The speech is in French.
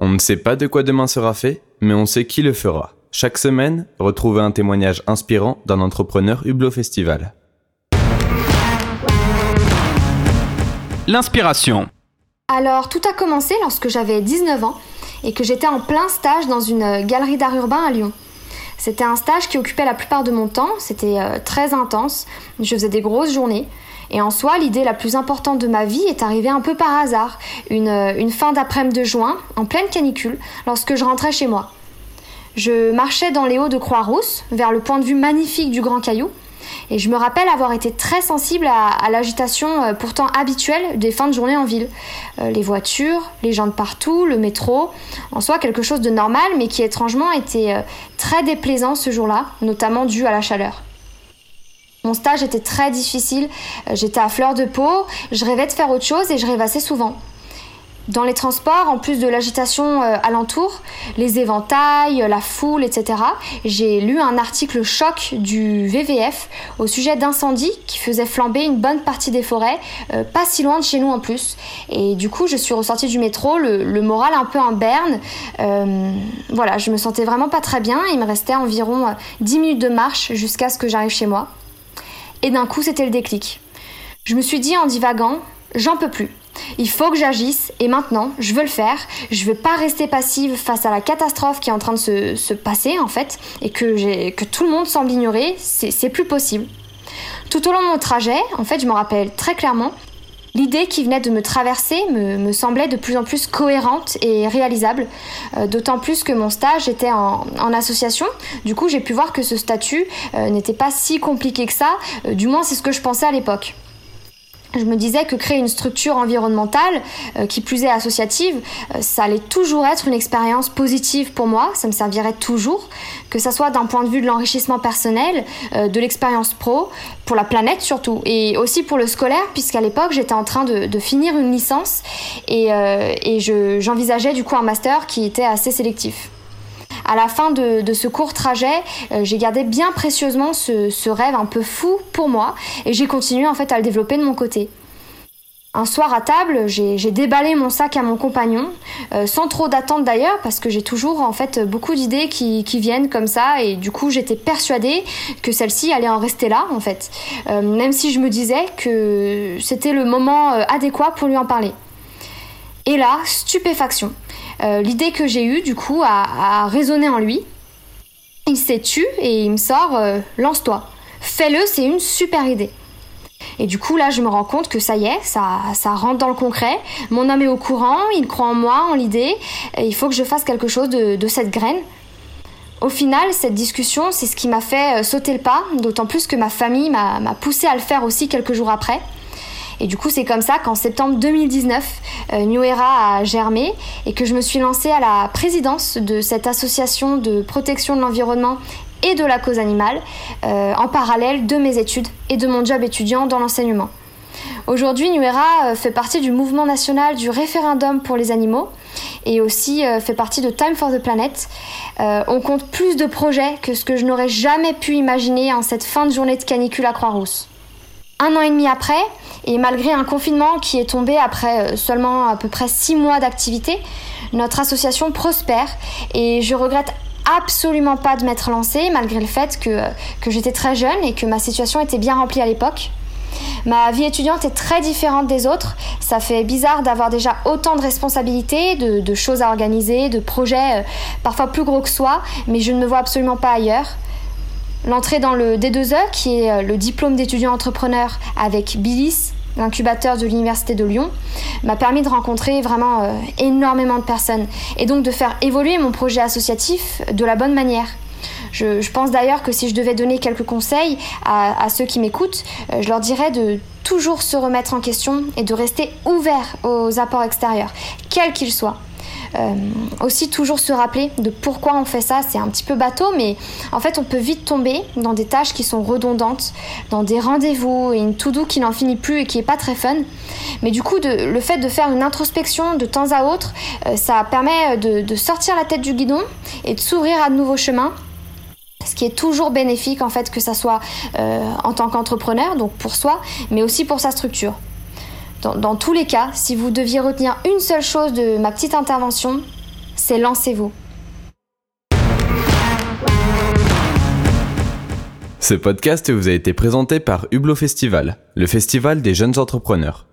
On ne sait pas de quoi demain sera fait, mais on sait qui le fera. Chaque semaine, retrouvez un témoignage inspirant d'un entrepreneur Hublot Festival. L'inspiration. Alors, tout a commencé lorsque j'avais 19 ans et que j'étais en plein stage dans une galerie d'art urbain à Lyon. C'était un stage qui occupait la plupart de mon temps, c'était euh, très intense, je faisais des grosses journées. Et en soi, l'idée la plus importante de ma vie est arrivée un peu par hasard, une, euh, une fin d'après-midi de juin, en pleine canicule, lorsque je rentrais chez moi. Je marchais dans les hauts de Croix-Rousse, vers le point de vue magnifique du Grand Caillou, et je me rappelle avoir été très sensible à, l'agitation euh, pourtant habituelle des fins de journée en ville. Euh, les voitures, les gens de partout, le métro, en soi quelque chose de normal, mais qui étrangement était très déplaisant ce jour-là, notamment dû à la chaleur. Mon stage était très difficile, euh, j'étais à fleur de peau, je rêvais de faire autre chose et je rêvais assez souvent. Dans les transports, en plus de l'agitation euh, alentour, les éventails, la foule, etc., j'ai lu un article choc du WWF au sujet d'incendies qui faisaient flamber une bonne partie des forêts, euh, pas si loin de chez nous en plus. Et du coup, je suis ressortie du métro, le, moral un peu en berne. voilà, je me sentais vraiment pas très bien. Il me restait environ 10 minutes de marche jusqu'à ce que j'arrive chez moi. Et d'un coup, c'était le déclic. Je me suis dit en divagant, j'en peux plus. Il faut que j'agisse et maintenant, je veux le faire. Je veux pas rester passive face à la catastrophe qui est en train de se, passer en fait et que, que tout le monde semble ignorer. C'est plus possible. Tout au long de mon trajet, en fait, je me rappelle très clairement, L'idée qui venait de me traverser me, semblait de plus en plus cohérente et réalisable, euh, d'autant plus que mon stage était en, association. Du coup, j'ai pu voir que ce statut euh, n'était pas si compliqué que ça, euh, du moins c'est ce que je pensais à l'époque je me disais que créer une structure environnementale, euh, qui plus est associative, euh, ça allait toujours être une expérience positive pour moi, ça me servirait toujours, que ça soit d'un point de vue de l'enrichissement personnel, euh, de l'expérience pro, pour la planète surtout, et aussi pour le scolaire, puisqu'à l'époque j'étais en train de, finir une licence et, j'envisageais du coup un master qui était assez sélectif à la fin de, ce court trajet, euh, j'ai gardé bien précieusement ce, rêve un peu fou pour moi et j'ai continué en fait à le développer de mon côté. Un soir à table, j'ai déballé mon sac à mon compagnon, euh, sans trop d'attente d'ailleurs, parce que j'ai toujours en fait beaucoup d'idées qui, viennent comme ça, et du coup j'étais persuadée que celle-ci allait en rester là en fait, euh, même si je me disais que c'était le moment adéquat pour lui en parler. Et là, stupéfaction. Euh, l'idée que j'ai eue, du coup, a, résonné en lui. Il s'est tu et il me sort euh, lance-toi. Fais-le, c'est une super idée. Et du coup, là, je me rends compte que ça y est, ça, rentre dans le concret. Mon homme est au courant, il croit en moi, en l'idée. Il faut que je fasse quelque chose de, cette graine. Au final, cette discussion, c'est ce qui m'a fait euh, sauter le pas, d'autant plus que ma famille m'a poussé à le faire aussi quelques jours après. Et du coup, c'est comme ça qu'en septembre 2019, euh, New Era a germé et que je me suis lancée à la présidence de cette association de protection de l'environnement et de la cause animale, euh, en parallèle de mes études et de mon job étudiant dans l'enseignement. Aujourd'hui, New Era euh, fait partie du mouvement national du référendum pour les animaux et aussi fait partie de Time for the Planet. on compte plus de projets que ce que je n'aurais jamais pu imaginer en cette fin de journée de canicule à Croix-Rousse. Un an et demi après, et malgré un confinement qui est tombé après euh, seulement à peu près six mois d'activité, notre association prospère et je regrette absolument pas de m'être lancée malgré le fait que, euh, que j'étais très jeune et que ma situation était bien remplie à l'époque. Ma vie étudiante est très différente des autres. Ça fait bizarre d'avoir déjà autant de responsabilités, de, de, choses à organiser, de projets euh, parfois plus gros que soi, mais je ne me vois absolument pas ailleurs. L'entrée dans le D2E, qui est euh, le diplôme d'étudiant entrepreneur avec Bilis, l'incubateur de l'Université de Lyon, m'a permis de rencontrer vraiment euh, énormément de personnes et donc de faire évoluer mon projet associatif de la bonne manière. Je, pense d'ailleurs que si je devais donner quelques conseils à, ceux qui m'écoutent, euh, je leur dirais de toujours se remettre en question et de rester ouvert aux apports extérieurs, quels qu'ils soient. Euh, aussi toujours se rappeler de pourquoi on fait ça, c'est un petit peu bateau, mais en fait on peut vite tomber dans des tâches qui sont redondantes, dans des rendez-vous et une to-do qui n'en finit plus et qui est pas très fun. Mais du coup, le fait de faire une introspection de temps à autre, euh, ça permet de, sortir la tête du guidon et de s'ouvrir à de nouveaux chemins ce qui est toujours bénéfique en fait que ça soit euh, en tant qu'entrepreneur, donc pour soi, mais aussi pour sa structure. Dans, tous les cas, si vous deviez retenir une seule chose de ma petite intervention, c'est lancez-vous. Ce podcast vous a été présenté par Hublot Festival, le festival des jeunes entrepreneurs.